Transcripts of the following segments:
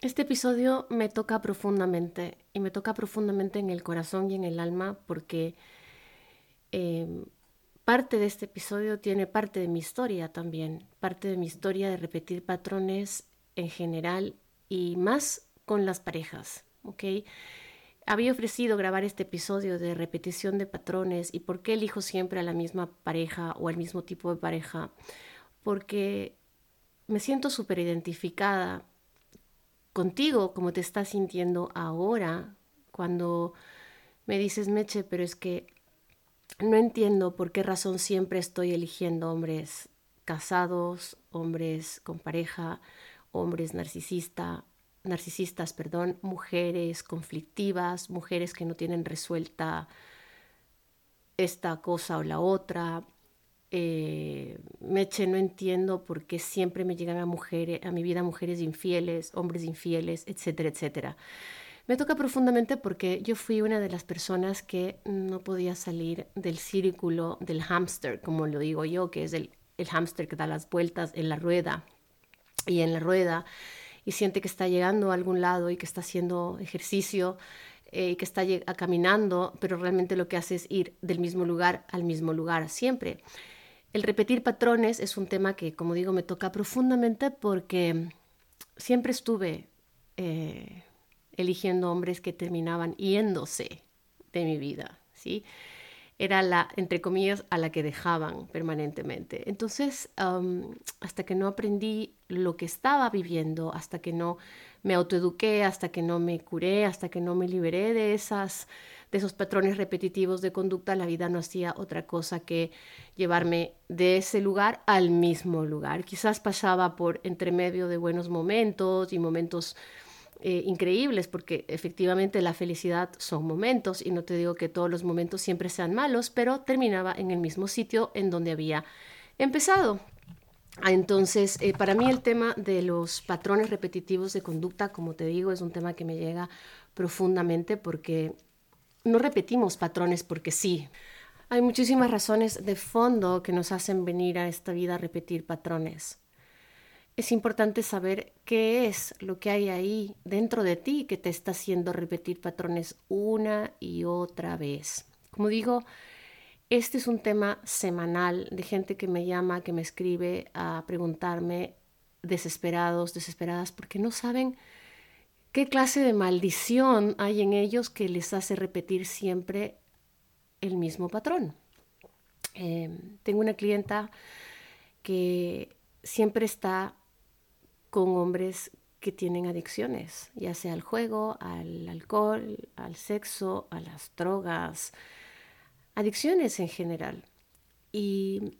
Este episodio me toca profundamente y me toca profundamente en el corazón y en el alma porque em, parte de este episodio tiene parte de mi historia también, parte de mi historia de repetir patrones en general y más con las parejas, ¿ok? había ofrecido grabar este episodio de repetición de patrones y por qué elijo siempre a la misma pareja o al mismo tipo de pareja. Porque me siento súper identificada contigo como te estás sintiendo ahora cuando me dices, Meche, pero es que no entiendo por qué razón siempre estoy eligiendo hombres casados, hombres con pareja, hombres narcisistas narcisistas, perdón, mujeres conflictivas, mujeres que no tienen resuelta esta cosa o la otra. Eh, Meche, no entiendo por qué siempre me llegan a mujeres, a mi vida mujeres infieles, hombres infieles, etcétera, etcétera. Me toca profundamente porque yo fui una de las personas que no podía salir del círculo del hámster, como lo digo yo, que es el, el hámster que da las vueltas en la rueda. Y en la rueda y siente que está llegando a algún lado y que está haciendo ejercicio eh, que está caminando, pero realmente lo que hace es ir del mismo lugar al mismo lugar siempre. El repetir patrones es un tema que, como digo, me toca profundamente porque siempre estuve eh, eligiendo hombres que terminaban yéndose de mi vida, ¿sí? era la, entre comillas, a la que dejaban permanentemente. Entonces, hasta que no aprendí lo que estaba viviendo, hasta que no me autoeduqué, hasta que no me curé, hasta que no me liberé de, esas, de esos patrones repetitivos de conducta, la vida no hacía otra cosa que llevarme de ese lugar al mismo lugar. Quizás pasaba por entre medio de buenos momentos y momentos eh, increíbles porque efectivamente la felicidad son momentos y no te digo que todos los momentos siempre sean malos, pero terminaba en el mismo sitio en donde había empezado. Entonces, eh, para mí el tema de los patrones repetitivos de conducta, como te digo, es un tema que me llega profundamente porque no repetimos patrones porque sí. Hay muchísimas razones de fondo que nos hacen venir a esta vida a repetir patrones es importante saber qué es lo que hay ahí dentro de ti que te está haciendo repetir patrones una y otra vez. Como digo, este es un tema semanal de gente que me llama, que me escribe a preguntarme desesperados, desesperadas, porque no saben qué clase de maldición hay en ellos que les hace repetir siempre el mismo patrón. Em, tengo una clienta que siempre está con hombres que tienen adicciones, ya sea al juego, al alcohol, al sexo, a las drogas, adicciones en general. Y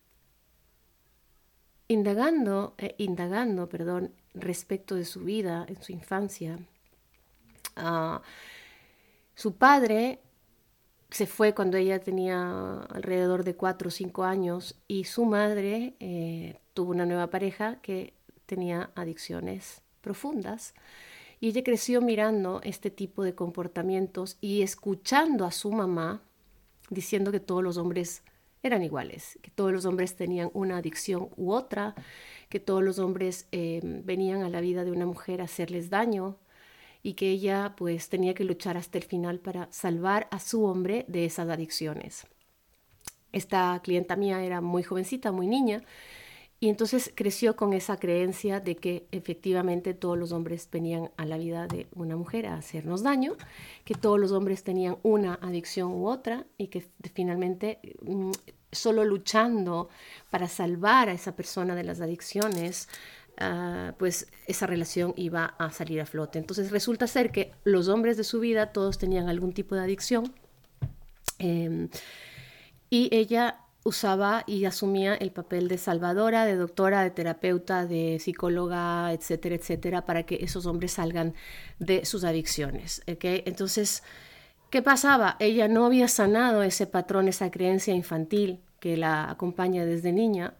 indagando, eh, indagando, perdón, respecto de su vida en su infancia, su padre se fue cuando ella tenía alrededor de cuatro o cinco años y su madre eh, tuvo una nueva pareja que tenía adicciones profundas. Y ella creció mirando este tipo de comportamientos y escuchando a su mamá diciendo que todos los hombres eran iguales, que todos los hombres tenían una adicción u otra, que todos los hombres eh, venían a la vida de una mujer a hacerles daño y que ella pues tenía que luchar hasta el final para salvar a su hombre de esas adicciones. Esta clienta mía era muy jovencita, muy niña, y entonces creció con esa creencia de que efectivamente todos los hombres venían a la vida de una mujer a hacernos daño, que todos los hombres tenían una adicción u otra y que finalmente mm, solo luchando para salvar a esa persona de las adicciones, ah, pues esa relación iba a salir a flote. Entonces resulta ser que los hombres de su vida todos tenían algún tipo de adicción em, y ella usaba y asumía el papel de salvadora, de doctora, de terapeuta, de psicóloga, etcétera, etcétera, para que esos hombres salgan de sus adicciones. Entonces, ¿qué pasaba? Ella no había sanado ese patrón, esa creencia infantil que la acompaña desde niña.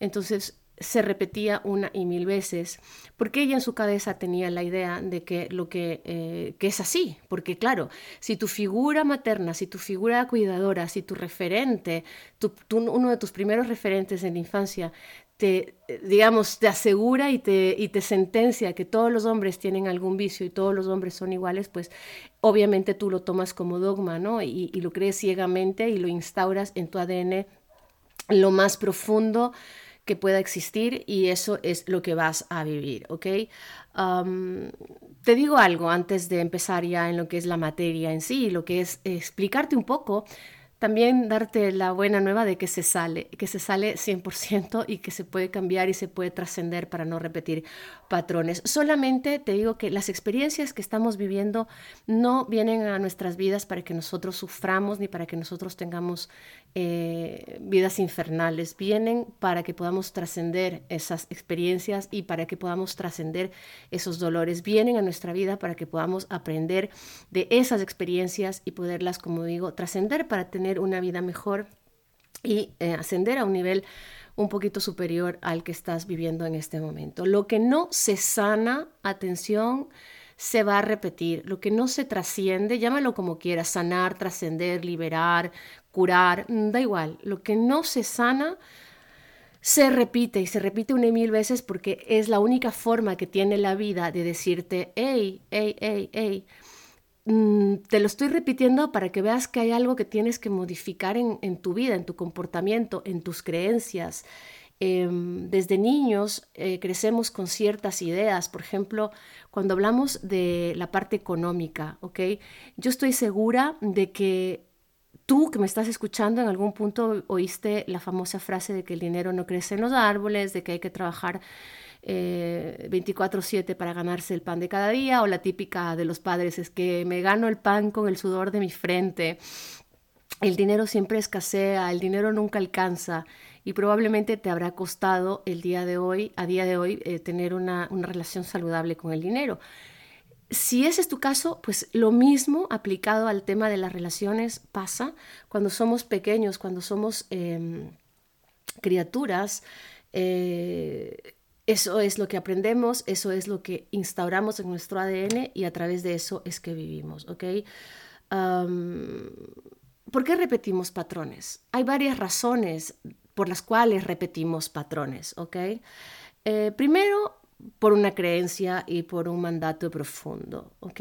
Entonces, se repetía una y mil veces, porque ella en su cabeza tenía la idea de que lo que, eh, que es así, porque claro, si tu figura materna, si tu figura cuidadora, si tu referente, uno de tus primeros referentes en la infancia, te, digamos, te asegura y te, y te sentencia que todos los hombres tienen algún vicio y todos los hombres son iguales, pues obviamente tú lo tomas como dogma, ¿no? Y, y lo crees ciegamente y lo instauras en tu ADN lo más profundo que pueda existir y eso es lo que vas a vivir, ¿ok? te digo algo antes de empezar ya en lo que es la materia en sí, lo que es explicarte un poco también darte la buena nueva de que se sale, que se sale 100% y que se puede cambiar y se puede trascender para no repetir patrones. Solamente te digo que las experiencias que estamos viviendo no vienen a nuestras vidas para que nosotros suframos ni para que nosotros tengamos eh, vidas infernales, vienen para que podamos trascender esas experiencias y para que podamos trascender esos dolores, vienen a nuestra vida para que podamos aprender de esas experiencias y poderlas, como digo, trascender para tener una vida mejor y eh, ascender a un nivel un poquito superior al que estás viviendo en este momento. Lo que no se sana, atención, se va a repetir. Lo que no se trasciende, llámalo como quieras, sanar, trascender, liberar, curar, mm, da igual. Lo que no se sana, se repite y se repite una y mil veces porque es la única forma que tiene la vida de decirte, hey, hey, hey, hey, Mm, te lo estoy repitiendo para que veas que hay algo que tienes que modificar en, tu vida, en tu comportamiento, en tus creencias. Em, desde niños eh, crecemos con ciertas ideas, por ejemplo, cuando hablamos de la parte económica, ¿ok? Yo estoy segura de que tú que me estás escuchando en algún punto oíste la famosa frase de que el dinero no crece en los árboles, de que hay que trabajar 24/7 eh, para ganarse el pan de cada día, o la típica de los padres es que me gano el pan con el sudor de mi frente. El dinero siempre escasea, el dinero nunca alcanza y probablemente te habrá costado el día de hoy, a día de hoy, eh, tener una, relación saludable con el dinero. Si ese es tu caso, pues lo mismo aplicado al tema de las relaciones pasa cuando somos pequeños, cuando somos em, criaturas. Eh, eso es lo que aprendemos, eso es lo que instauramos en nuestro ADN y a través de eso es que vivimos, ¿ok? ¿Por qué repetimos patrones? Hay varias razones por las cuales repetimos patrones, ¿ok? Eh, primero, por una creencia y por un mandato profundo, ¿ok?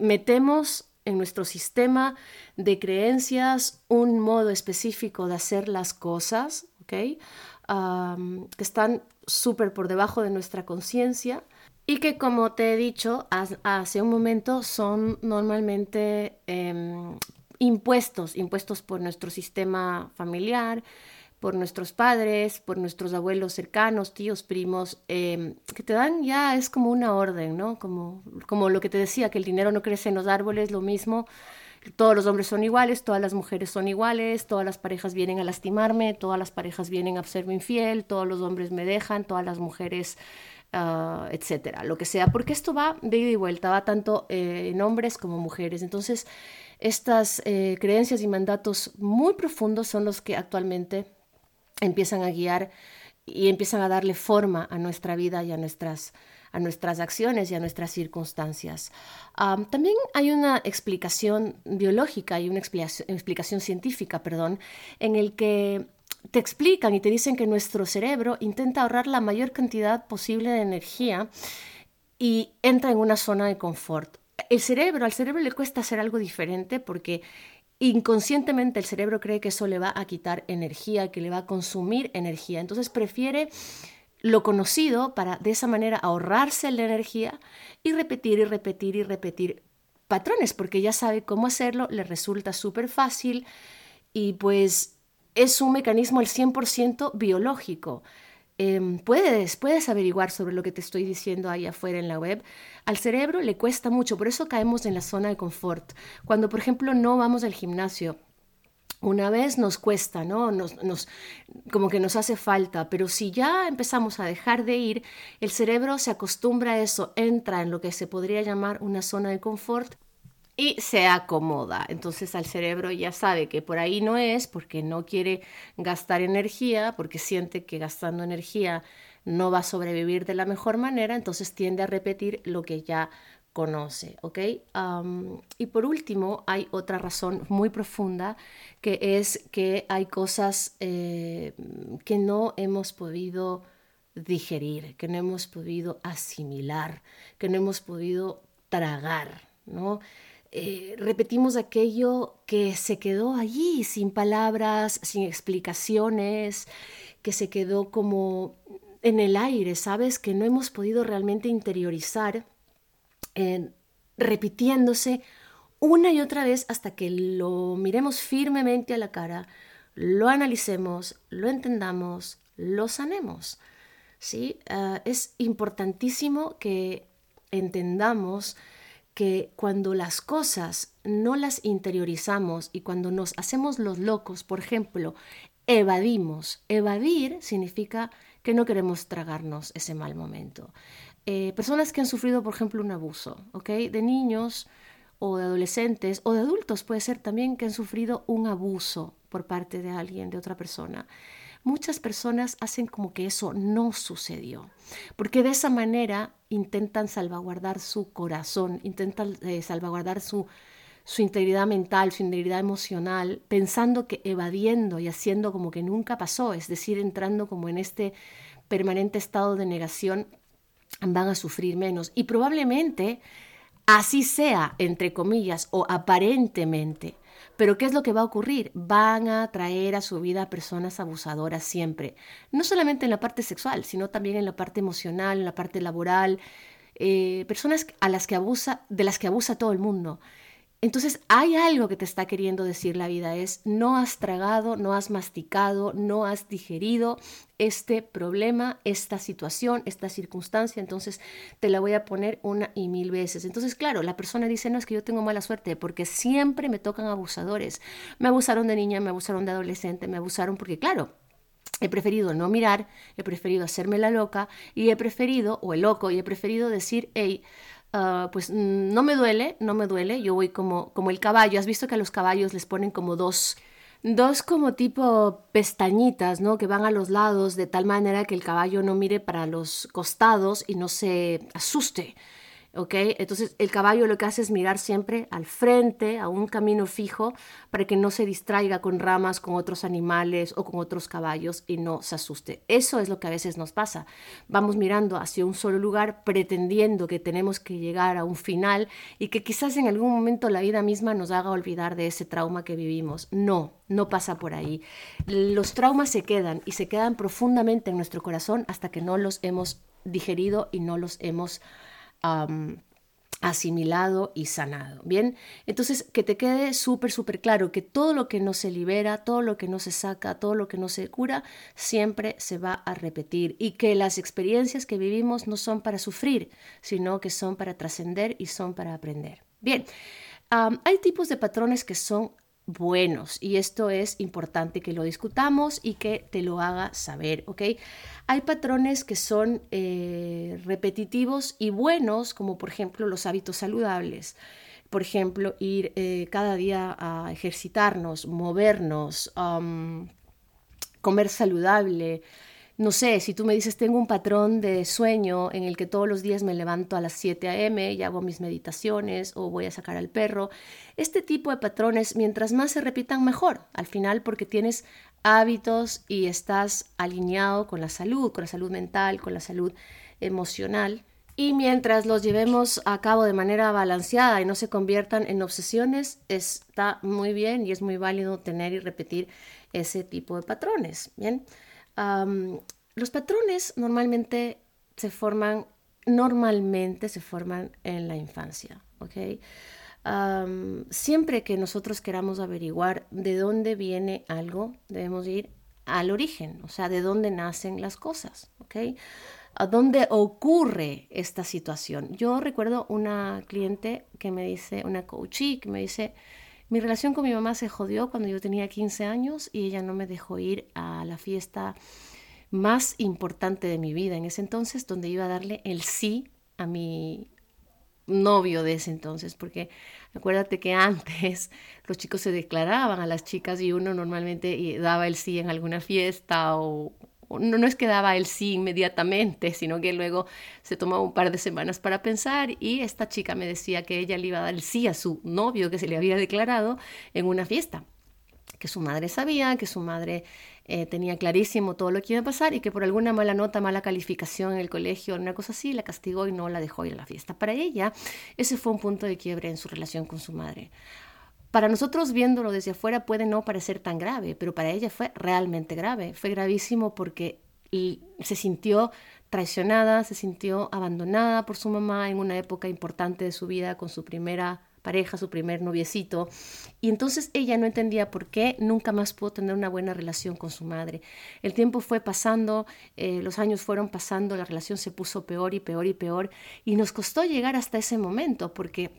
metemos en nuestro sistema de creencias un modo específico de hacer las cosas, ¿ok? Que están súper por debajo de nuestra conciencia y que como te he dicho hace un momento son normalmente em, impuestos, impuestos por nuestro sistema familiar, por nuestros padres, por nuestros abuelos cercanos, tíos, primos, em, que te dan ya es como una orden, ¿no? Como, como lo que te decía, que el dinero no crece en los árboles, lo mismo todos los hombres son iguales, todas las mujeres son iguales, todas las parejas vienen a lastimarme, todas las parejas vienen a serme infiel, todos los hombres me dejan, todas las mujeres, uh, etcétera, lo que sea, porque esto va de ida y vuelta, va tanto eh, en hombres como mujeres. Entonces, estas eh, creencias y mandatos muy profundos son los que actualmente empiezan a guiar y empiezan a darle forma a nuestra vida y a nuestras a nuestras acciones y a nuestras circunstancias. también hay una explicación biológica y una explicación, científica, perdón, en el que te explican y te dicen que nuestro cerebro intenta ahorrar la mayor cantidad posible de energía y entra en una zona de confort. El cerebro, al cerebro le cuesta hacer algo diferente porque inconscientemente el cerebro cree que eso le va a quitar energía, que le va a consumir energía. Entonces prefiere lo conocido para de esa manera ahorrarse la energía y repetir y repetir y repetir patrones, porque ya sabe cómo hacerlo, le resulta súper fácil y pues es un mecanismo al 100% biológico. Em, puedes, puedes averiguar sobre lo que te estoy diciendo ahí afuera en la web. Al cerebro le cuesta mucho, por eso caemos en la zona de confort. Cuando, por ejemplo, no vamos al gimnasio, una vez nos cuesta, ¿no? Nos, nos, como que nos hace falta, pero si ya empezamos a dejar de ir, el cerebro se acostumbra a eso, entra en lo que se podría llamar una zona de confort y se acomoda. Entonces al cerebro ya sabe que por ahí no es porque no quiere gastar energía, porque siente que gastando energía no va a sobrevivir de la mejor manera, entonces tiende a repetir lo que ya conoce, ¿ok? y por último, hay otra razón muy profunda, que es que hay cosas eh, que no hemos podido digerir, que no hemos podido asimilar, que no hemos podido tragar, ¿no? Eh, repetimos aquello que se quedó allí, sin palabras, sin explicaciones, que se quedó como en el aire, ¿sabes? Que no hemos podido realmente interiorizar repitiéndose una y otra vez hasta que lo miremos firmemente a la cara, lo analicemos, lo entendamos, lo sanemos. ¿sí? Ah, es importantísimo que entendamos que cuando las cosas no las interiorizamos y cuando nos hacemos los locos, por ejemplo, evadimos. Evadir significa que no queremos tragarnos ese mal momento. Eh, personas que han sufrido, por ejemplo, un abuso, ¿ok? De niños o de adolescentes o de adultos puede ser también que han sufrido un abuso por parte de alguien, de otra persona. Muchas personas hacen como que eso no sucedió, porque de esa manera intentan salvaguardar su corazón, intentan eh, salvaguardar su, su integridad mental, su integridad emocional, pensando que evadiendo y haciendo como que nunca pasó, es decir, entrando como en este permanente estado de negación van a sufrir menos. Y probablemente así sea, entre comillas, o aparentemente. Pero ¿qué es lo que va a ocurrir? Van a traer a su vida personas abusadoras siempre. No solamente en la parte sexual, sino también en la parte emocional, en la parte laboral. Eh, personas a las que abusa, de las que abusa todo el mundo. Entonces hay algo que te está queriendo decir la vida, es no has tragado, no has masticado, no has digerido este problema, esta situación, esta circunstancia, entonces te la voy a poner una y mil veces. Entonces, claro, la persona dice, no, es que yo tengo mala suerte porque siempre me tocan abusadores. Me abusaron de niña, me abusaron de adolescente, me abusaron porque, claro, He preferido no mirar, he preferido hacerme la loca y he preferido, o el loco, y he preferido decir, hey, Ah, pues mm, no me duele, no me duele, yo voy como, como el caballo, has visto que a los caballos les ponen como dos, dos como tipo pestañitas, ¿no? Que van a los lados de tal manera que el caballo no mire para los costados y no se asuste. ¿Ok? Entonces el caballo lo que hace es mirar siempre al frente, a un camino fijo, para que no se distraiga con ramas, con otros animales o con otros caballos y no se asuste. Eso es lo que a veces nos pasa. Vamos mirando hacia un solo lugar pretendiendo que tenemos que llegar a un final y que quizás en algún momento la vida misma nos haga olvidar de ese trauma que vivimos. No, no pasa por ahí. Los traumas se quedan y se quedan profundamente en nuestro corazón hasta que no los hemos digerido y no los hemos asimilado y sanado. Bien, entonces que te quede súper, súper claro que todo lo que no se libera, todo lo que no se saca, todo lo que no se cura, siempre se va a repetir y que las experiencias que vivimos no son para sufrir, sino que son para trascender y son para aprender. Bien, hay tipos de patrones que son buenos y esto es importante que lo discutamos y que te lo haga saber, ¿ok? Hay patrones que son eh, repetitivos y buenos, como por ejemplo los hábitos saludables. Por ejemplo, ir eh, cada día a ejercitarnos, movernos, comer saludable, no sé, si tú me dices, tengo un patrón de sueño en el que todos los días me levanto a las 7 a.m. y hago mis meditaciones o voy a sacar al perro, este tipo de patrones, mientras más se repitan, mejor, al final porque tienes hábitos y estás alineado con la salud, con la salud mental, con la salud emocional. Y mientras los llevemos a cabo de manera balanceada y no se conviertan en obsesiones, está muy bien y es muy válido tener y repetir ese tipo de patrones. Bien los patrones normalmente se forman, normalmente se forman en la infancia, ¿ok? siempre que nosotros queramos averiguar de dónde viene algo, debemos ir al origen, o sea, de dónde nacen las cosas, ¿ok? A dónde ocurre esta situación. Yo recuerdo una cliente que me dice, una coachee, que me dice, Mi relación con mi mamá se jodió cuando yo tenía 15 años y ella no me dejó ir a la fiesta más importante de mi vida en ese entonces, donde iba a darle el sí a mi novio de ese entonces, porque acuérdate que antes los chicos se declaraban a las chicas y uno normalmente daba el sí en alguna fiesta o, no, no es que daba el sí inmediatamente, sino que luego se tomaba un par de semanas para pensar y esta chica me decía que ella le iba a dar el sí a su novio que se le había declarado en una fiesta, que su madre sabía, que su madre eh, tenía clarísimo todo lo que iba a pasar y que por alguna mala nota, mala calificación en el colegio, una cosa así, la castigó y no la dejó ir a la fiesta. Para ella, ese fue un punto de quiebre en su relación con su madre. Para nosotros viéndolo desde afuera puede no parecer tan grave, pero para ella fue realmente grave. Fue gravísimo porque se sintió traicionada, se sintió abandonada por su mamá en una época importante de su vida con su primera pareja, su primer noviecito. Y entonces ella no entendía por qué nunca más pudo tener una buena relación con su madre. El tiempo fue pasando, eh, los años fueron pasando, la relación se puso peor y peor y peor. Y nos costó llegar hasta ese momento porque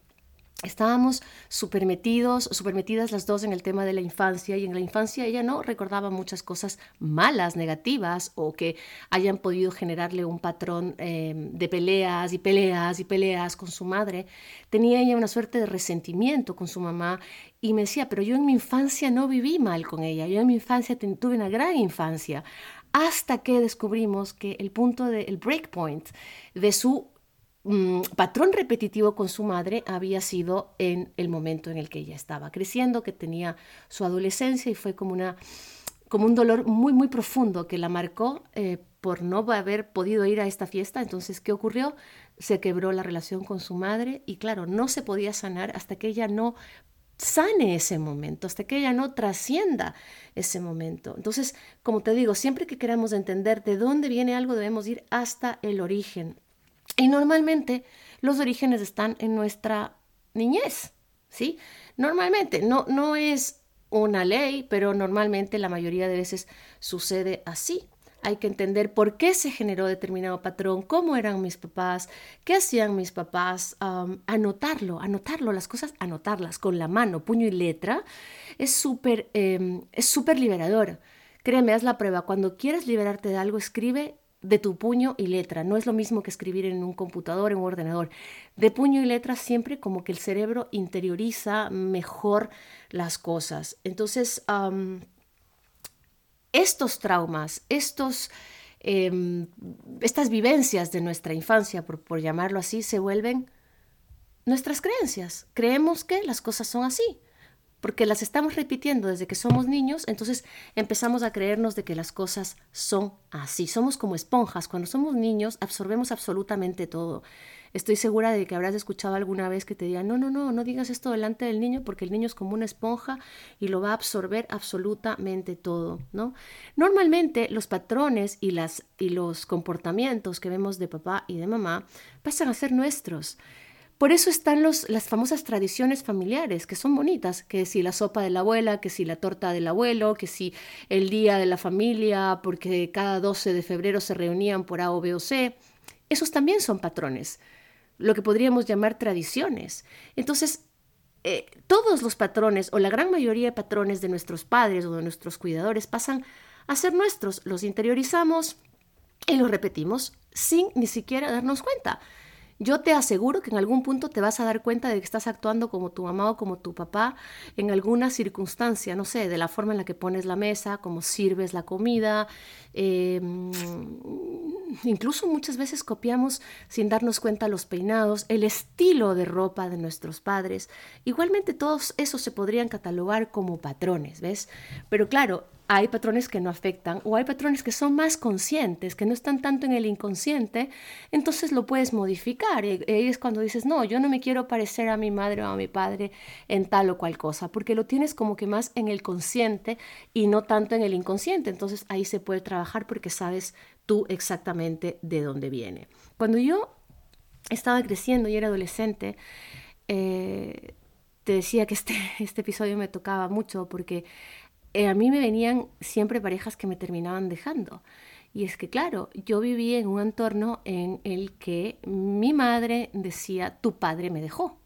Estábamos súper metidos, metidas las dos en el tema de la infancia y en la infancia ella no recordaba muchas cosas malas, negativas o que hayan podido generarle un patrón eh, de peleas y peleas y peleas con su madre. Tenía ella una suerte de resentimiento con su mamá y me decía, pero yo en mi infancia no viví mal con ella, yo en mi infancia tuve una gran infancia hasta que descubrimos que el punto del de, breakpoint de su Mm, patrón repetitivo con su madre había sido en el momento en el que ella estaba creciendo, que tenía su adolescencia y fue como, una, como un dolor muy, muy profundo que la marcó eh, por no haber podido ir a esta fiesta. Entonces, ¿qué ocurrió? Se quebró la relación con su madre y claro, no se podía sanar hasta que ella no sane ese momento, hasta que ella no trascienda ese momento. Entonces, como te digo, siempre que queramos entender de dónde viene algo, debemos ir hasta el origen, y normalmente los orígenes están en nuestra niñez, ¿sí? Normalmente, no, no es una ley, pero normalmente la mayoría de veces sucede así. Hay que entender por qué se generó determinado patrón, cómo eran mis papás, qué hacían mis papás, anotarlo, anotarlo, las cosas, anotarlas con la mano, puño y letra, es súper es súper liberador. Créeme, haz la prueba. Cuando quieres liberarte de algo, escribe de tu puño y letra. No es lo mismo que escribir en un computador, en un ordenador. De puño y letra siempre como que el cerebro interioriza mejor las cosas. Entonces, estos traumas, estos, em, estas vivencias de nuestra infancia, por, por llamarlo así, se vuelven nuestras creencias. Creemos que las cosas son así porque las estamos repitiendo desde que somos niños, entonces empezamos a creernos de que las cosas son así. Somos como esponjas. Cuando somos niños absorbemos absolutamente todo. Estoy segura de que habrás escuchado alguna vez que te digan, no, no, no, no digas esto delante del niño porque el niño es como una esponja y lo va a absorber absolutamente todo, ¿no? Normalmente los patrones y, y los comportamientos que vemos de papá y de mamá pasan a ser nuestros. Por eso están los, las famosas tradiciones familiares, que son bonitas, que si la sopa de la abuela, que si la torta del abuelo, que si el día de la familia, porque cada 12 de febrero se reunían por A o B o C. Esos también son patrones, lo que podríamos llamar tradiciones. Entonces, eh, todos los patrones o la gran mayoría de patrones de nuestros padres o de nuestros cuidadores pasan a ser nuestros, los interiorizamos y los repetimos sin ni siquiera darnos cuenta. Yo te aseguro que en algún punto te vas a dar cuenta de que estás actuando como tu mamá o como tu papá en alguna circunstancia, no sé, de la forma en la que pones la mesa, cómo sirves la comida. Em, incluso muchas veces copiamos sin darnos cuenta los peinados, el estilo de ropa de nuestros padres. Igualmente todos esos se podrían catalogar como patrones, ¿ves? Pero claro, hay patrones que no afectan o hay patrones que son más conscientes, que no están tanto en el inconsciente, entonces lo puedes modificar. Y es cuando dices, no, yo no me quiero parecer a mi madre o a mi padre en tal o cual cosa, porque lo tienes como que más en el consciente y no tanto en el inconsciente. Entonces ahí se puede trabajar porque sabes tú exactamente de dónde viene. Cuando yo estaba creciendo y era adolescente, eh, te decía que este, este episodio me tocaba mucho porque eh, a mí me venían siempre parejas que me terminaban dejando. Y es que, claro, yo viví en un entorno en el que mi madre decía, tu padre me dejó,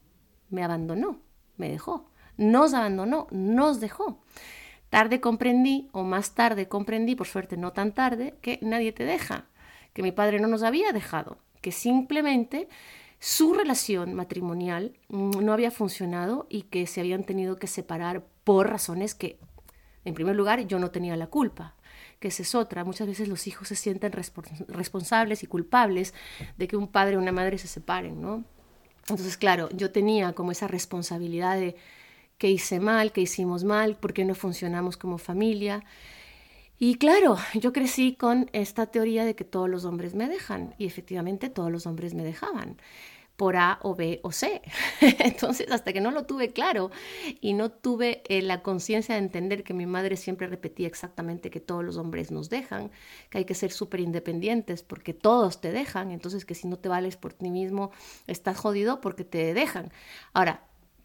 me abandonó, me dejó. nos abandonó, nos dejó. Tarde comprendí, o más tarde comprendí, por suerte no tan tarde, que nadie te deja, que mi padre no nos había dejado, que simplemente su relación matrimonial no había funcionado y que se habían tenido que separar por razones que, en primer lugar, yo no tenía la culpa que esa es otra. Muchas veces los hijos se sienten responsables y culpables de que un padre o una madre se separen, ¿no? Entonces, claro, yo tenía como esa responsabilidad de qué hice mal, qué hicimos mal, por qué no funcionamos como familia. Y claro, yo crecí con esta teoría de que todos los hombres me dejan y efectivamente todos los hombres me dejaban por A o B o C. Entonces, hasta que no lo tuve claro y no tuve eh, la conciencia de entender que mi madre siempre repetía exactamente que todos los hombres nos dejan, que hay que ser súper independientes porque todos te dejan, entonces que si no te vales por ti mismo, estás jodido porque te dejan. Ahora,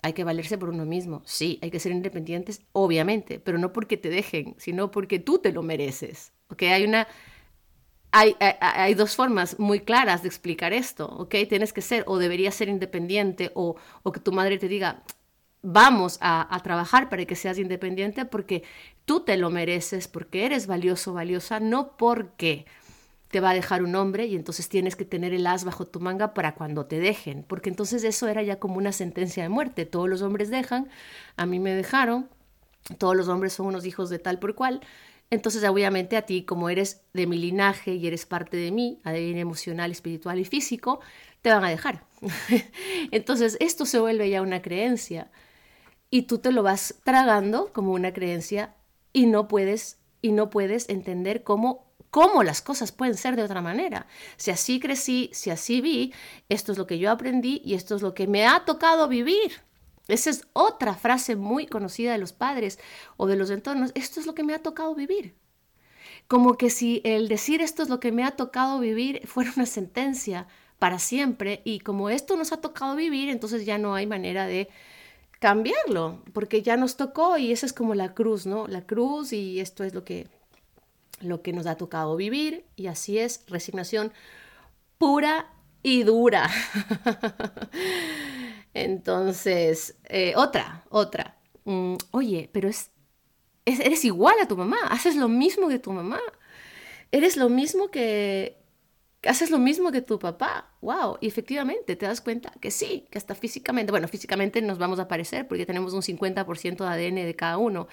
hay que valerse por uno mismo. Sí, hay que ser independientes, obviamente, pero no porque te dejen, sino porque tú te lo mereces. ¿ok? Hay una... Hay, hay, dos formas muy claras de explicar esto, ¿ok? Tienes que ser o deberías ser independiente o, o que tu madre te diga, vamos a, a, trabajar para que seas independiente porque tú te lo mereces, porque eres valioso, valiosa, no porque te va a dejar un hombre y entonces tienes que tener el as bajo tu manga para cuando te dejen, porque entonces eso era ya como una sentencia de muerte. Todos los hombres dejan, a mí me dejaron, todos los hombres son unos hijos de tal por cual. Entonces, obviamente, a ti, como eres de mi linaje y eres parte de mí, a nivel emocional, espiritual y físico, te van a dejar. entonces, esto se vuelve ya una creencia y tú te lo vas tragando como una creencia y no puedes y no puedes entender cómo cómo las cosas pueden ser de otra manera. Si así crecí, si así vi, esto es lo que yo aprendí y esto es lo que me ha tocado vivir. Esa es otra frase muy conocida de los padres o de los entornos. Esto es lo que me ha tocado vivir. Como que si el decir esto es lo que me ha tocado vivir fuera una sentencia para siempre y como esto nos ha tocado vivir, entonces ya no hay manera de cambiarlo, porque ya nos tocó y esa es como la cruz, ¿no? La cruz y esto es lo que lo que nos ha tocado vivir y así es, resignación pura y dura. Entonces, eh, otra, otra. Mm, oye, pero es, eres igual a tu mamá, haces lo mismo que tu mamá, eres lo mismo que, haces lo mismo que tu papá. Wow, y efectivamente te das cuenta que sí, que hasta físicamente, bueno, físicamente nos vamos a parecer porque tenemos un 50% de ADN de cada uno,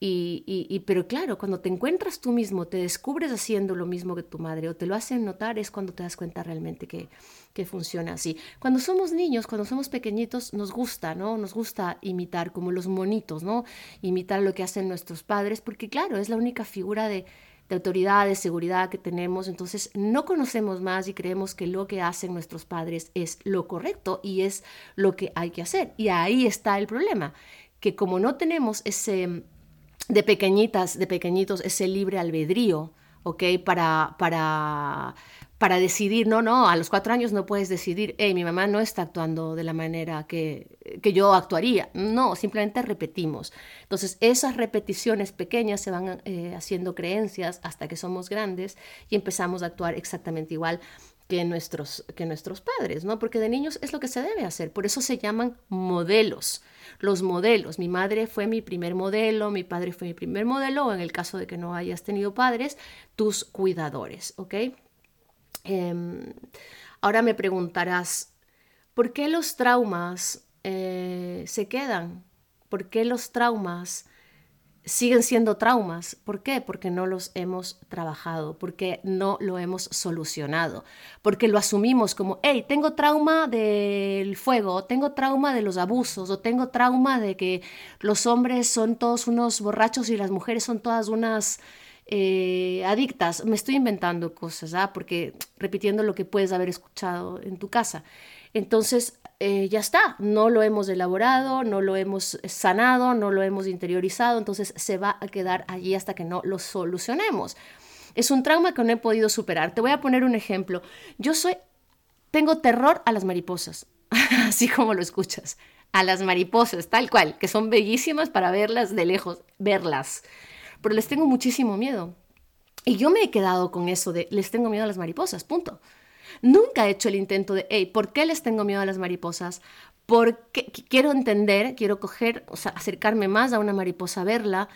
y, pero claro, cuando te encuentras tú mismo, te descubres haciendo lo mismo que tu madre o te lo hacen notar, es cuando te das cuenta realmente que, que funciona así. Cuando somos niños, cuando somos pequeñitos, nos gusta, ¿no? Nos gusta imitar como los monitos, ¿no? Imitar lo que hacen nuestros padres, porque claro, es la única figura de, de autoridad, de seguridad que tenemos, entonces no conocemos más y creemos que lo que hacen nuestros padres es lo correcto y es lo que hay que hacer. Y ahí está el problema, que como no tenemos ese de pequeñitas, de pequeñitos, ese libre albedrío, ¿ok? Para, para, para decidir, no, no, a los cuatro años no puedes decidir, hey, mi mamá no está actuando de la manera que, que yo actuaría. No, simplemente repetimos. Entonces, esas repeticiones pequeñas se van eh, haciendo creencias hasta que somos grandes y empezamos a actuar exactamente igual que nuestros, que nuestros padres, ¿no? Porque de niños es lo que se debe hacer, por eso se llaman modelos. Los modelos, mi madre fue mi primer modelo, mi padre fue mi primer modelo, o en el caso de que no hayas tenido padres, tus cuidadores, ¿ok? Em, ahora me preguntarás, ¿por qué los traumas eh, se quedan? ¿Por qué los traumas siguen siendo traumas. ¿Por qué? Porque no los hemos trabajado, porque no lo hemos solucionado, porque lo asumimos como, hey, tengo trauma del fuego, tengo trauma de los abusos, o tengo trauma de que los hombres son todos unos borrachos y las mujeres son todas unas... Eh, adictas, me estoy inventando cosas, ¿ah? porque repitiendo lo que puedes haber escuchado en tu casa. Entonces, eh, ya está, no lo hemos elaborado, no lo hemos sanado, no lo hemos interiorizado, entonces se va a quedar allí hasta que no lo solucionemos. Es un trauma que no he podido superar. Te voy a poner un ejemplo. Yo soy, tengo terror a las mariposas, así como lo escuchas, a las mariposas, tal cual, que son bellísimas para verlas de lejos, verlas, pero les tengo muchísimo miedo. Y yo me he quedado con eso de les tengo miedo a las mariposas, punto. Nunca he hecho el intento de, hey, ¿por qué les tengo miedo a las mariposas? porque quiero entender, quiero coger, acercarme más a una mariposa, verla.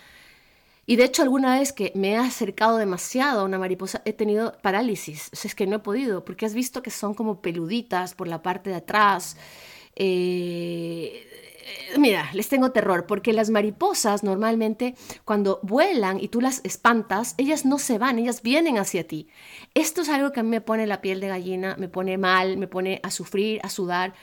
Y de hecho, alguna vez que me he acercado demasiado a una mariposa, he tenido parálisis. O es que no he podido, porque has visto que son como peluditas por la parte de atrás. Eh, mira, les tengo terror, porque las mariposas normalmente cuando vuelan y tú las espantas, ellas no se van, ellas vienen hacia ti. Esto es algo que a mí me pone la piel de gallina, me pone mal, me pone a sufrir, a sudar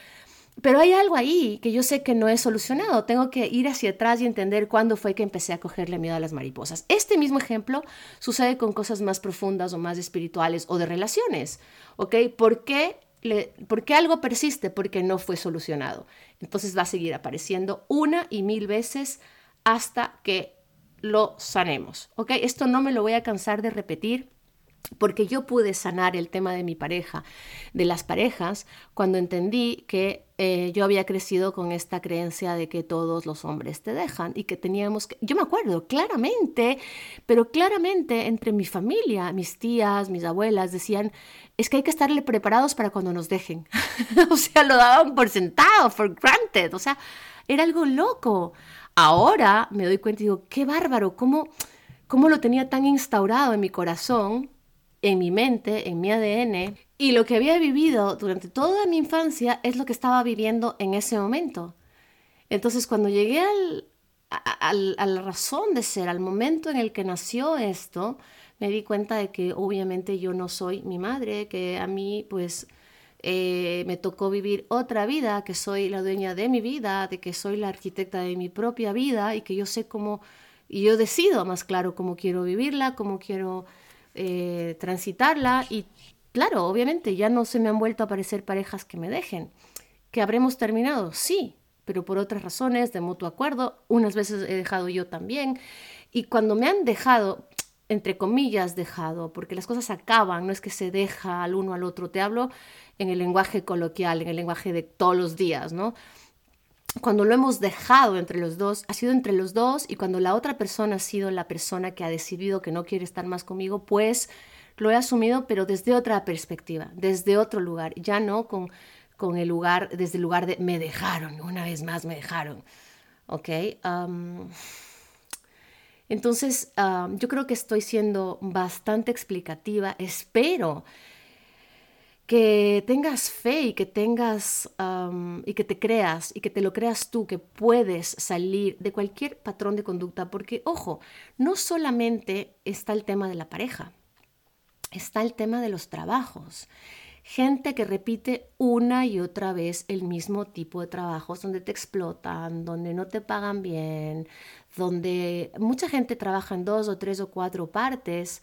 pero hay algo ahí que yo sé que no he solucionado. Tengo que ir hacia atrás y entender cuándo fue que empecé a cogerle miedo a las mariposas. Este mismo ejemplo sucede con cosas más profundas o más espirituales o de relaciones. ¿Ok? ¿Por qué, ¿Por qué algo persiste? Porque no fue solucionado. Entonces va a seguir apareciendo una y mil veces hasta que lo sanemos. ¿Ok? Esto no me lo voy a cansar de repetir porque yo pude sanar el tema de mi pareja, de las parejas, cuando entendí que eh, yo había crecido con esta creencia de que todos los hombres te dejan y que teníamos que, yo me acuerdo claramente, pero claramente entre mi familia, mis tías, mis abuelas decían, es que hay que estarle preparados para cuando nos dejen. o sea, lo daban por sentado, for granted, o sea, era algo loco. Ahora me doy cuenta y digo, qué bárbaro, cómo, cómo lo tenía tan instaurado en mi corazón en mi mente, en mi ADN, y lo que había vivido durante toda mi infancia es lo que estaba viviendo en ese momento. Entonces, cuando llegué al, a, la razón de ser, al momento en el que nació esto, me di cuenta de que obviamente yo no soy mi madre, que a mí pues eh, me tocó vivir otra vida, que soy la dueña de mi vida, de que soy la arquitecta de mi propia vida y que yo sé cómo, y yo decido más claro cómo quiero vivirla, cómo quiero eh, transitarla y claro, obviamente ya no se me han vuelto a aparecer parejas que me dejen. ¿Que habremos terminado? Sí, pero por otras razones, de mutuo acuerdo. Unas veces he dejado yo también. Y cuando me han dejado, entre comillas, dejado, porque las cosas acaban, no es que se deja al uno al otro, te hablo en el lenguaje coloquial, en el lenguaje de todos los días, ¿no? Cuando lo hemos dejado entre los dos, ha sido entre los dos y cuando la otra persona ha sido la persona que ha decidido que no quiere estar más conmigo, pues lo he asumido, pero desde otra perspectiva, desde otro lugar, ya no con, con el lugar, desde el lugar de me dejaron, una vez más me dejaron. ¿Ok? entonces, yo creo que estoy siendo bastante explicativa. Espero que tengas fe y que tengas y que te creas y que te lo creas tú que puedes salir de cualquier patrón de conducta porque ojo no solamente está el tema de la pareja está el tema de los trabajos. Gente que repite una y otra vez el mismo tipo de trabajos donde te explotan donde no te pagan bien donde mucha gente trabaja en dos o tres o cuatro partes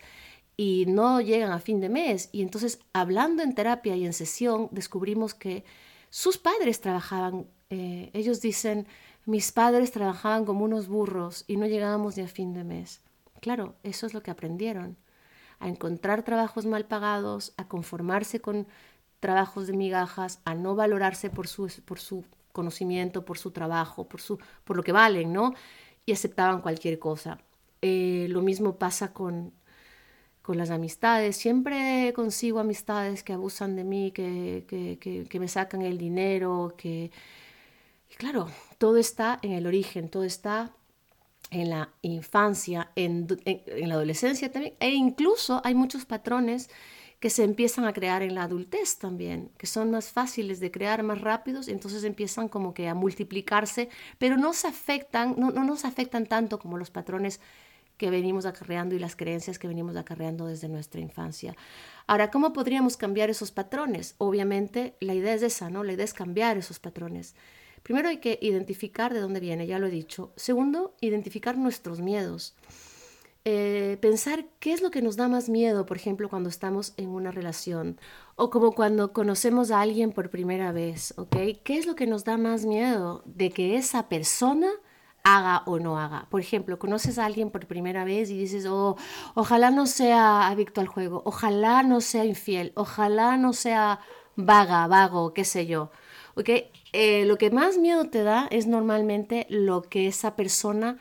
y no llegan a fin de mes. Y entonces, hablando en terapia y en sesión, descubrimos que sus padres trabajaban, eh, ellos dicen, mis padres trabajaban como unos burros y no llegábamos ni a fin de mes. Claro, eso es lo que aprendieron, a encontrar trabajos mal pagados, a conformarse con trabajos de migajas, a no valorarse por su, por su conocimiento, por su trabajo, por, su, por lo que valen, ¿no? Y aceptaban cualquier cosa. Eh, lo mismo pasa con con las amistades. Siempre consigo amistades que abusan de mí, que, que, me sacan el dinero, que... Claro, todo está en el origen, todo está en la infancia, en, en, la adolescencia también, e incluso hay muchos patrones que se empiezan a crear en la adultez también, que son más fáciles de crear, más rápidos, entonces empiezan como que a multiplicarse, pero no se afectan, no, no nos afectan tanto como los patrones que venimos acarreando y las creencias que venimos acarreando desde nuestra infancia. Ahora, ¿cómo podríamos cambiar esos patrones? Obviamente, la idea es esa, ¿no? La idea es cambiar esos patrones. Primero hay que identificar de dónde viene, ya lo he dicho. Segundo, identificar nuestros miedos. Eh, pensar qué es lo que nos da más miedo, por ejemplo, cuando estamos en una relación o como cuando conocemos a alguien por primera vez, ¿ok? ¿Qué es lo que nos da más miedo de que esa persona haga o no haga. Por ejemplo, conoces a alguien por primera vez y dices, oh, ojalá no sea adicto al juego, ojalá no sea infiel, ojalá no sea vaga, vago, qué sé yo. Eh, lo que más miedo te da es normalmente lo que esa persona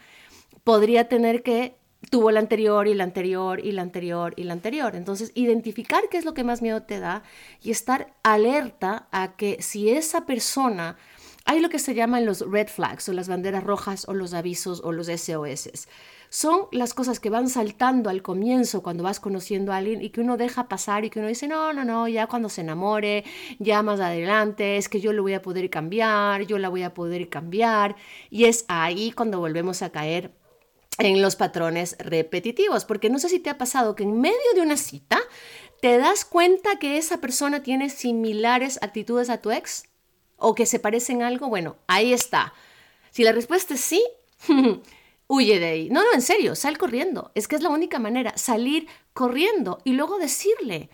podría tener que tuvo la anterior y la anterior y la anterior y la anterior. Entonces, identificar qué es lo que más miedo te da y estar alerta a que si esa persona hay lo que se llaman los red flags o las banderas rojas o los avisos o los SOS. Son las cosas que van saltando al comienzo cuando vas conociendo a alguien y que uno deja pasar y que uno dice, no, no, no, ya cuando se enamore, ya más adelante, es que yo lo voy a poder cambiar, yo la voy a poder cambiar. Y es ahí cuando volvemos a caer en los patrones repetitivos, porque no sé si te ha pasado que en medio de una cita te das cuenta que esa persona tiene similares actitudes a tu ex o que se parecen algo, bueno, ahí está. Si la respuesta es sí, huye de ahí. No, no, en serio, sal corriendo. Es que es la única manera, salir corriendo y luego decirle,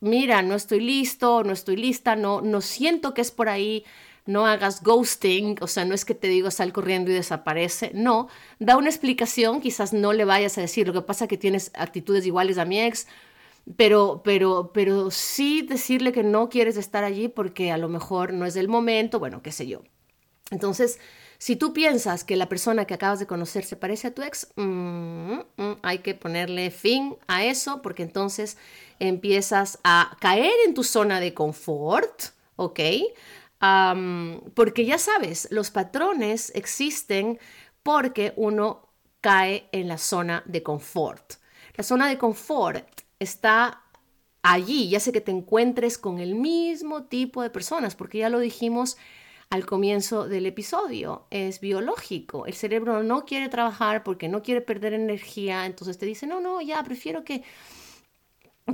mira, no estoy listo, no estoy lista, no, no siento que es por ahí, no hagas ghosting, o sea, no es que te digo sal corriendo y desaparece, no, da una explicación, quizás no le vayas a decir, lo que pasa es que tienes actitudes iguales a mi ex, pero, pero, pero sí decirle que no quieres estar allí porque a lo mejor no es el momento, bueno, qué sé yo. Entonces, si tú piensas que la persona que acabas de conocer se parece a tu ex, mm, mm, hay que ponerle fin a eso porque entonces empiezas a caer en tu zona de confort, ¿ok? porque ya sabes, los patrones existen porque uno cae en la zona de confort. La zona de confort está allí, ya sé que te encuentres con el mismo tipo de personas, porque ya lo dijimos al comienzo del episodio, es biológico. El cerebro no quiere trabajar porque no quiere perder energía, entonces te dice, no, no, ya prefiero que,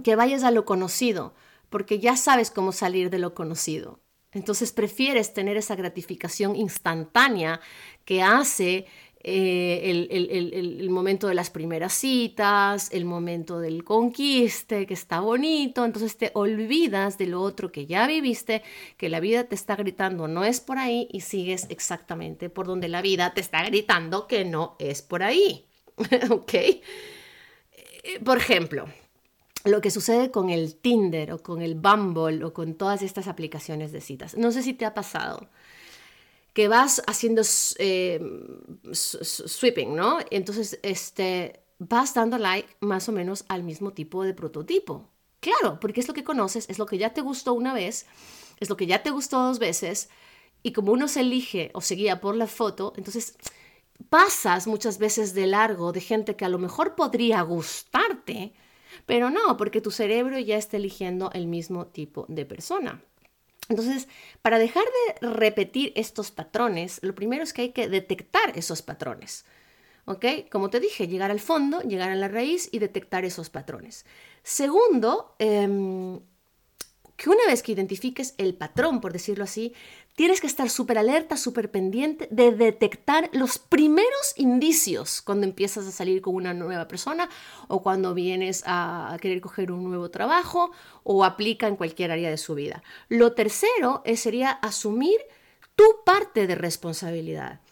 que vayas a lo conocido, porque ya sabes cómo salir de lo conocido. Entonces prefieres tener esa gratificación instantánea que hace eh, el, momento de las primeras citas, el momento del conquiste, que está bonito, entonces te olvidas de lo otro que ya viviste, que la vida te está gritando no es por ahí y sigues exactamente por donde la vida te está gritando que no es por ahí. ¿Ok? Eh, por ejemplo, lo que sucede con el Tinder o con el Bumble o con todas estas aplicaciones de citas. No sé si te ha pasado que vas haciendo eh, sweeping, ¿no? Entonces, este, vas dando like más o menos al mismo tipo de prototipo. Claro, porque es lo que conoces, es lo que ya te gustó una vez, es lo que ya te gustó dos veces, y como uno se elige o se guía por la foto, entonces pasas muchas veces de largo de gente que a lo mejor podría gustarte, pero no, porque tu cerebro ya está eligiendo el mismo tipo de persona. Entonces, para dejar de repetir estos patrones, lo primero es que hay que detectar esos patrones. ¿Ok? Como te dije, llegar al fondo, llegar a la raíz y detectar esos patrones. Segundo, em, que una vez que identifiques el patrón, por decirlo así, tienes que estar súper alerta, súper pendiente de detectar los primeros indicios cuando empiezas a salir con una nueva persona o cuando vienes a querer coger un nuevo trabajo o aplica en cualquier área de su vida. Lo tercero sería asumir tu parte de responsabilidad.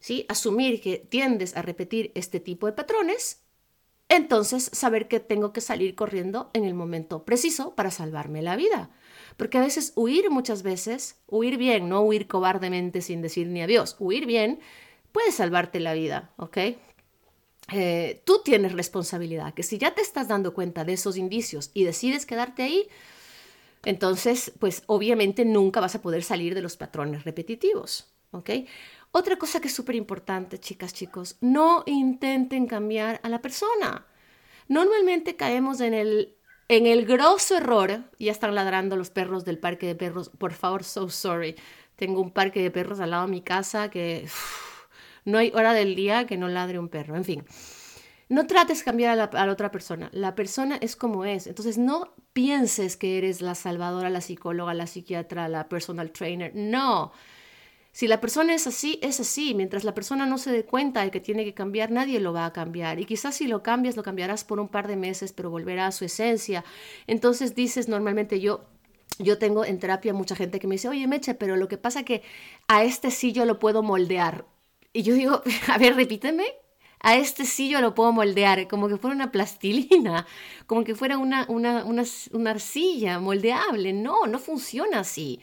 ¿sí? Asumir que tiendes a repetir este tipo de patrones entonces saber que tengo que salir corriendo en el momento preciso para salvarme la vida. Porque a veces huir muchas veces, huir bien, no huir cobardemente sin decir ni adiós, huir bien puede salvarte la vida, ¿ok? Eh, tú tienes responsabilidad, que si ya te estás dando cuenta de esos indicios y decides quedarte ahí, entonces, pues obviamente nunca vas a poder salir de los patrones repetitivos, ¿ok? Otra cosa que es súper importante, chicas, chicos, no intenten cambiar a la persona. Normalmente caemos en el, en el grosso error, ya están ladrando los perros del parque de perros, por favor, so sorry. Tengo un parque de perros al lado de mi casa que no hay hora del día que no ladre un perro, en fin. No trates cambiar a la, otra persona. La persona es como es. Entonces no pienses que eres la salvadora, la psicóloga, la psiquiatra, la personal trainer. No. Si la persona es así, es así. Mientras la persona no se dé cuenta de que tiene que cambiar, nadie lo va a cambiar. Y quizás si lo cambias, lo cambiarás por un par de meses, pero volverá a su esencia. Entonces dices normalmente yo, yo tengo en terapia mucha gente que me dice, oye Meche, pero lo que pasa que a este sí yo lo puedo moldear. Y yo digo, a ver, repíteme, a este sí yo lo puedo moldear, como que fuera una plastilina, como que fuera una, una, una, una arcilla moldeable. No, no funciona así.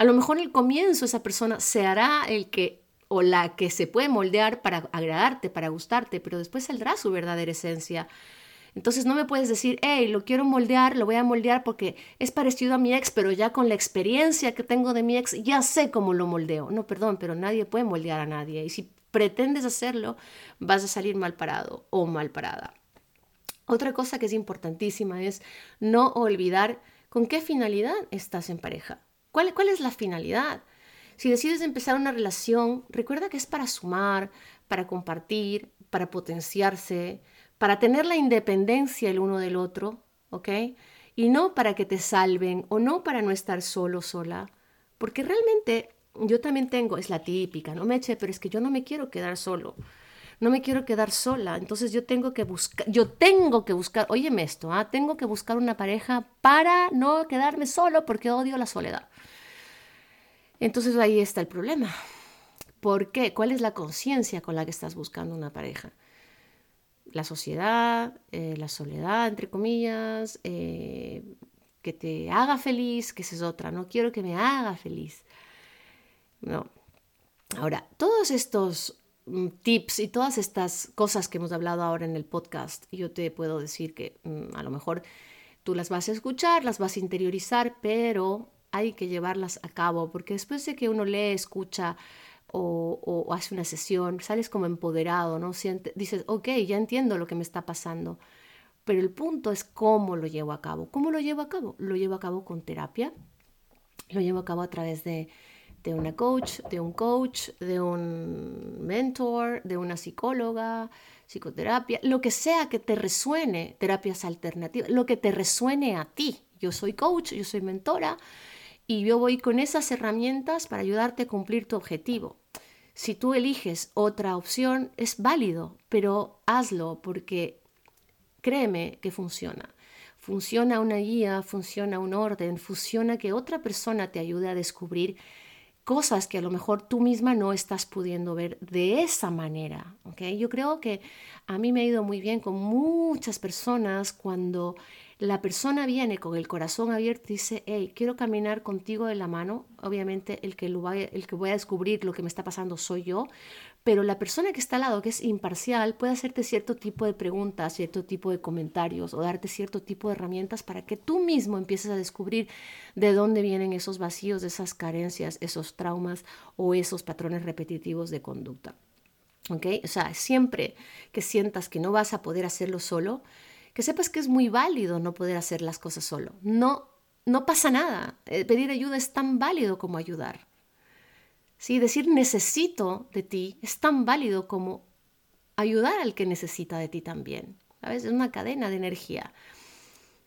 A lo mejor en el comienzo esa persona se hará el que o la que se puede moldear para agradarte, para gustarte, pero después saldrá su verdadera esencia. Entonces no me puedes decir, hey, lo quiero moldear, lo voy a moldear porque es parecido a mi ex, pero ya con la experiencia que tengo de mi ex, ya sé cómo lo moldeo. No, perdón, pero nadie puede moldear a nadie. Y si pretendes hacerlo, vas a salir mal parado o mal parada. Otra cosa que es importantísima es no olvidar con qué finalidad estás en pareja. ¿Cuál, cuál es la finalidad? Si decides empezar una relación, recuerda que es para sumar, para compartir, para potenciarse, para tener la independencia el uno del otro, ¿ok? Y no para que te salven o no para no estar solo, sola. Porque realmente yo también tengo, es la típica, no me eche, pero es que yo no me quiero quedar solo. No me quiero quedar sola, entonces yo tengo que buscar, yo tengo que buscar, óyeme esto, ¿ah? tengo que buscar una pareja para no quedarme solo porque odio la soledad. Entonces ahí está el problema. ¿Por qué? ¿Cuál es la conciencia con la que estás buscando una pareja? La sociedad, eh, la soledad, entre comillas, eh, que te haga feliz, que esa es otra, no quiero que me haga feliz. No. Ahora, todos estos tips y todas estas cosas que hemos hablado ahora en el podcast, yo te puedo decir que mm, a lo mejor tú las vas a escuchar, las vas a interiorizar, pero hay que llevarlas a cabo, porque después de que uno lee, escucha o, hace una sesión, sales como empoderado, ¿no? dices, ok, ya entiendo lo que me está pasando, pero el punto es cómo lo llevo a cabo. ¿Cómo lo llevo a cabo? Lo llevo a cabo con terapia, lo llevo a cabo a través de, de una coach, de un coach, de un mentor, de una psicóloga, psicoterapia, lo que sea que te resuene, terapias alternativas, lo que te resuene a ti. Yo soy coach, yo soy mentora, y yo voy con esas herramientas para ayudarte a cumplir tu objetivo. Si tú eliges otra opción, es válido, pero hazlo porque créeme que funciona. Funciona una guía, funciona un orden, funciona que otra persona te ayude a descubrir cosas que a lo mejor tú misma no estás pudiendo ver de esa manera. ¿okay? Yo creo que a mí me ha ido muy bien con muchas personas cuando la persona viene con el corazón abierto y dice, hey, quiero caminar contigo de la mano. Obviamente el que, lo el que voy a descubrir lo que me está pasando soy yo, pero la persona que está al lado, que es imparcial, puede hacerte cierto tipo de preguntas, cierto tipo de comentarios o darte cierto tipo de herramientas para que tú mismo empieces a descubrir de dónde vienen esos vacíos, esas carencias, esos traumas o esos patrones repetitivos de conducta. ¿Ok? O sea, siempre que sientas que no vas a poder hacerlo solo, que sepas que es muy válido no poder hacer las cosas solo. No, no pasa nada. Eh, pedir ayuda es tan válido como ayudar. ¿Sí? Decir necesito de ti es tan válido como ayudar al que necesita de ti también. ¿Sabes? Es una cadena de energía.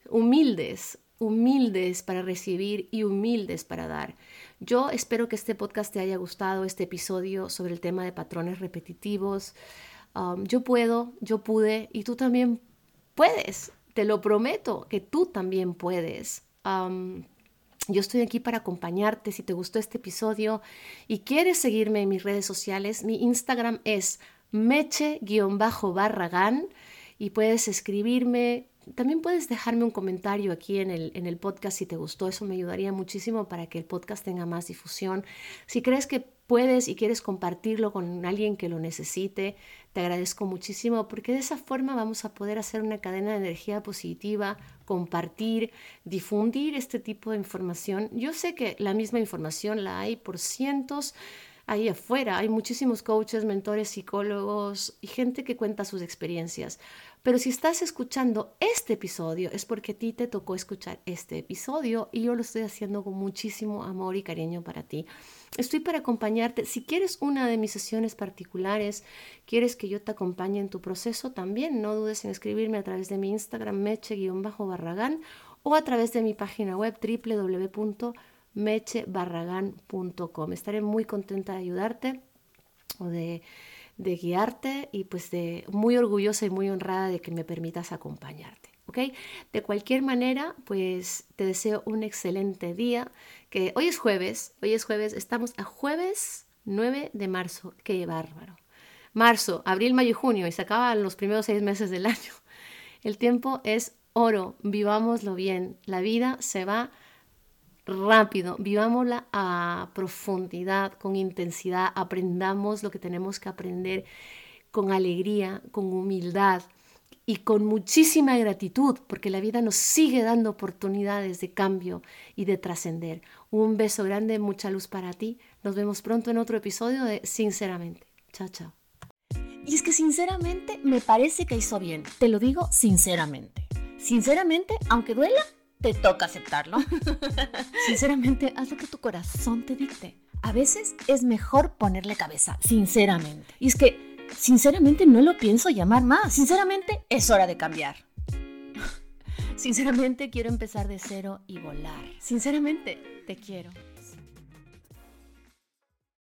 Humildes, humildes para recibir y humildes para dar. Yo espero que este podcast te haya gustado, este episodio sobre el tema de patrones repetitivos. Um, yo puedo, yo pude y tú también Puedes, te lo prometo, que tú también puedes. Yo estoy aquí para acompañarte. Si te gustó este episodio y quieres seguirme en mis redes sociales, mi Instagram es meche-barragán y puedes escribirme. También puedes dejarme un comentario aquí en el, en el podcast si te gustó. Eso me ayudaría muchísimo para que el podcast tenga más difusión. Si crees que puedes y quieres compartirlo con alguien que lo necesite, te agradezco muchísimo porque de esa forma vamos a poder hacer una cadena de energía positiva, compartir, difundir este tipo de información. Yo sé que la misma información la hay por cientos ahí afuera. Hay muchísimos coaches, mentores, psicólogos y gente que cuenta sus experiencias. Pero si estás escuchando este episodio es porque a ti te tocó escuchar este episodio y yo lo estoy haciendo con muchísimo amor y cariño para ti. Estoy para acompañarte. Si quieres una de mis sesiones particulares, quieres que yo te acompañe en tu proceso, también no dudes en escribirme a través de mi Instagram meche-barragán o a través de mi página web www.mechebarragán.com. Estaré muy contenta de ayudarte o de de guiarte y pues de muy orgullosa y muy honrada de que me permitas acompañarte. De cualquier manera, pues te deseo un excelente día, que hoy es jueves, hoy es jueves, estamos a jueves 9 de marzo, qué bárbaro. Marzo, abril, mayo y junio, y se acaban los primeros seis meses del año. El tiempo es oro, vivámoslo bien, la vida se va rápido, vivámosla a profundidad, con intensidad, aprendamos lo que tenemos que aprender con alegría, con humildad y con muchísima gratitud porque la vida nos sigue dando oportunidades de cambio y de trascender. Un beso grande, mucha luz para ti. Nos vemos pronto en otro episodio de Sinceramente. Chao, chao. Y es que sinceramente me parece que hizo bien. Te lo digo sinceramente. Sinceramente, aunque duela, te toca aceptarlo. sinceramente, haz lo que tu corazón te dicte. A veces es mejor ponerle cabeza, sinceramente. Y es que, sinceramente, no lo pienso llamar más. Sinceramente, es hora de cambiar. Sinceramente, quiero empezar de cero y volar. Sinceramente, te quiero.